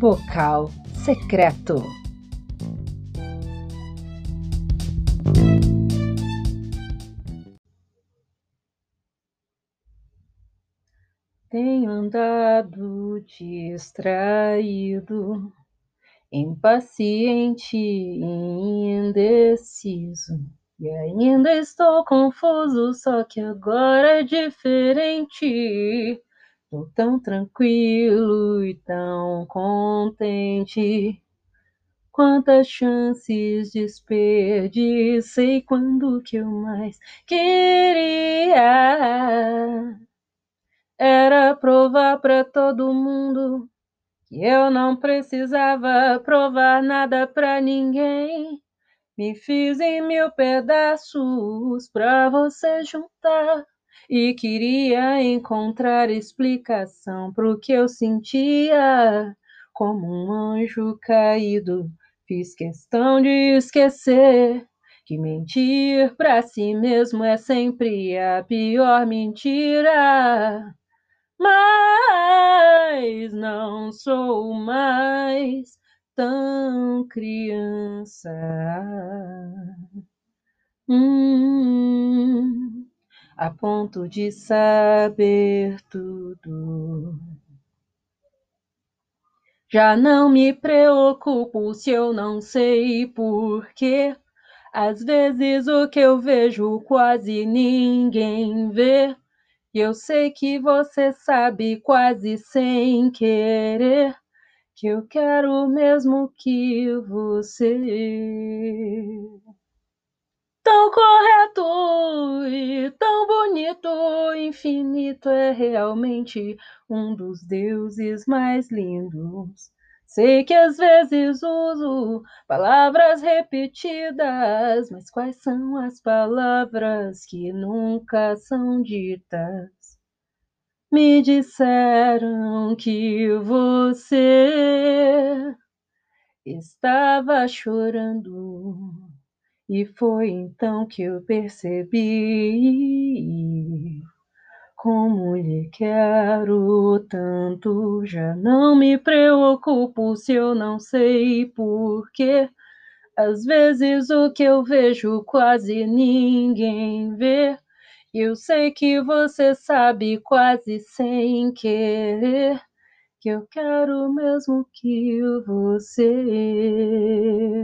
Vocal secreto. Tenho andado distraído, impaciente e indeciso. E ainda estou confuso, só que agora é diferente. Tô tão tranquilo e tão contente. Quantas chances desperdicei quando que eu mais queria era provar para todo mundo que eu não precisava provar nada para ninguém. Me fiz em mil pedaços pra você juntar e queria encontrar explicação pro que eu sentia. Como um anjo caído, fiz questão de esquecer que mentir pra si mesmo é sempre a pior mentira. Mas não sou mais tão criança. Hum, a ponto de saber tudo. Já não me preocupo se eu não sei porquê. Às vezes o que eu vejo quase ninguém vê. E eu sei que você sabe quase sem querer que eu quero mesmo que você tão correto e tão bonito, infinito é realmente um dos deuses mais lindos. Sei que às vezes uso palavras repetidas, mas quais são as palavras que nunca são ditas? Me disseram que você estava chorando, e foi então que eu percebi como lhe quero tanto. Já não me preocupo se eu não sei porquê. Às vezes o que eu vejo quase ninguém vê. Eu sei que você sabe quase sem querer que eu quero mesmo que você